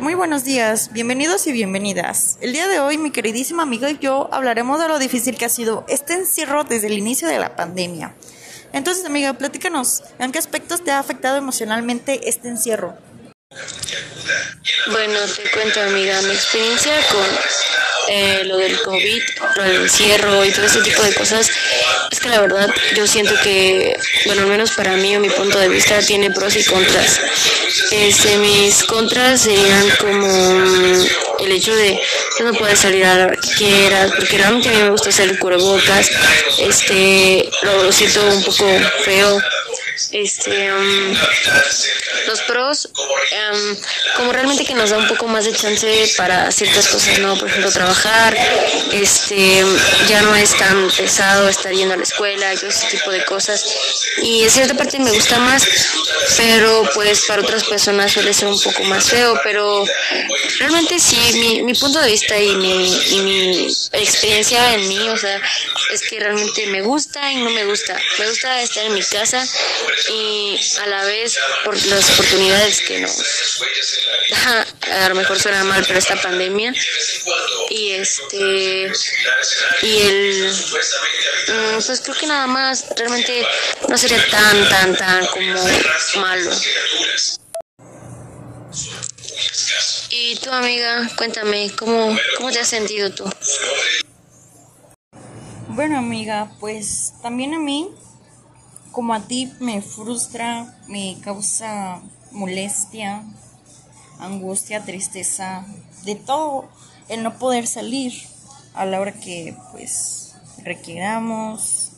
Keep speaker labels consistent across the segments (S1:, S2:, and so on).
S1: Muy buenos días, bienvenidos y bienvenidas. El día de hoy mi queridísima amiga y yo hablaremos de lo difícil que ha sido este encierro desde el inicio de la pandemia. Entonces amiga, platícanos, ¿en qué aspectos te ha afectado emocionalmente este encierro?
S2: Bueno, te cuento amiga, mi experiencia con eh, lo del COVID, lo del encierro y todo ese tipo de cosas, es que la verdad yo siento que, bueno, al menos para mí o mi punto de vista, tiene pros y contras. Este, mis contras serían como mm, el hecho de que no puedes salir a la hora que quieras, porque realmente a mí me gusta hacer el cubrebocas, este, lo siento un poco feo este um, los pros um, como realmente que nos da un poco más de chance para ciertas cosas no por ejemplo trabajar este ya no es tan pesado estar yendo a la escuela y todo ese tipo de cosas. Y en cierta parte me gusta más pero pues para otras personas suele ser un poco más feo pero realmente sí mi, mi punto de vista y mi, y mi experiencia en mí o sea es que realmente me gusta y no me gusta. Me gusta estar en mi casa y a la vez por las oportunidades que nos a lo mejor suena mal pero esta pandemia y este y el mm, pues creo que nada más realmente no sería tan tan tan como malo. Y tu amiga cuéntame cómo cómo te has sentido tú
S1: bueno amiga pues también a mí como a ti me frustra, me causa molestia, angustia, tristeza, de todo el no poder salir a la hora que pues requiramos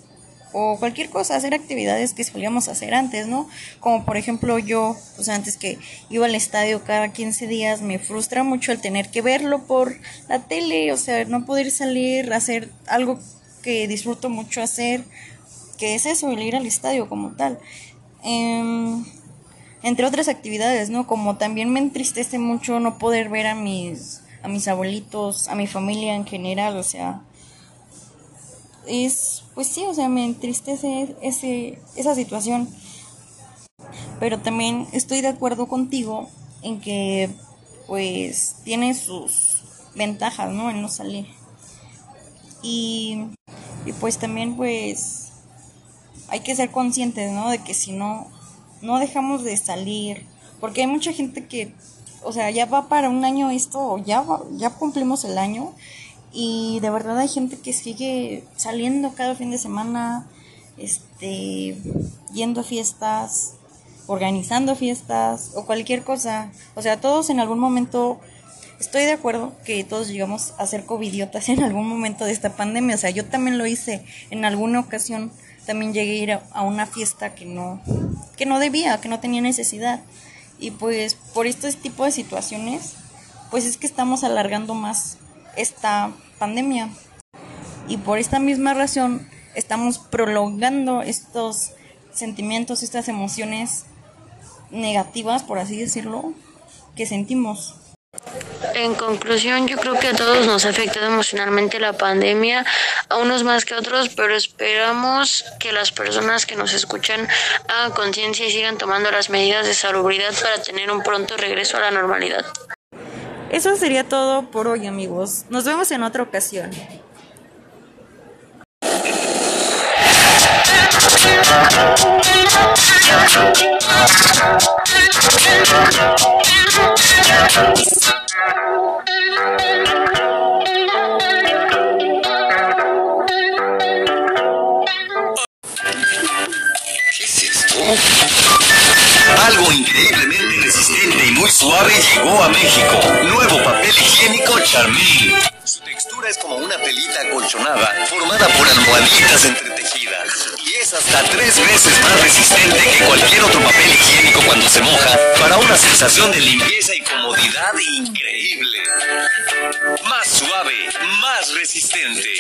S1: o cualquier cosa, hacer actividades que solíamos hacer antes, ¿no? Como por ejemplo yo, pues antes que iba al estadio cada 15 días, me frustra mucho el tener que verlo por la tele, o sea, no poder salir, hacer algo que disfruto mucho hacer, que es eso, el ir al estadio como tal. Em, entre otras actividades, ¿no? Como también me entristece mucho no poder ver a mis, a mis abuelitos, a mi familia en general, o sea, es, pues sí, o sea, me entristece ese, esa situación. Pero también estoy de acuerdo contigo en que, pues, tiene sus ventajas, ¿no? En no salir. Y, y pues también, pues, hay que ser conscientes, ¿no? De que si no, no dejamos de salir, porque hay mucha gente que, o sea, ya va para un año esto, ya, ya cumplimos el año, y de verdad hay gente que sigue saliendo cada fin de semana, este, yendo a fiestas, organizando fiestas o cualquier cosa. O sea, todos en algún momento, estoy de acuerdo que todos llegamos a ser covidiotas en algún momento de esta pandemia. O sea, yo también lo hice en alguna ocasión también llegué a ir a, una fiesta que no, que no debía, que no tenía necesidad. Y pues por este tipo de situaciones, pues es que estamos alargando más esta pandemia. Y por esta misma razón estamos prolongando estos sentimientos, estas emociones negativas, por así decirlo, que sentimos.
S2: En conclusión, yo creo que a todos nos ha afectado emocionalmente la pandemia, a unos más que a otros, pero esperamos que las personas que nos escuchan hagan conciencia y sigan tomando las medidas de salubridad para tener un pronto regreso a la normalidad.
S1: Eso sería todo por hoy, amigos. Nos vemos en otra ocasión.
S3: Algo increíblemente resistente y muy suave llegó a México. Nuevo papel higiénico Charmil. Su textura es como una pelita colchonada formada por almohaditas entretejidas. Y es hasta tres veces más resistente que cualquier otro papel higiénico cuando se moja para una sensación de limpieza y comodidad increíble. Más suave, más resistente.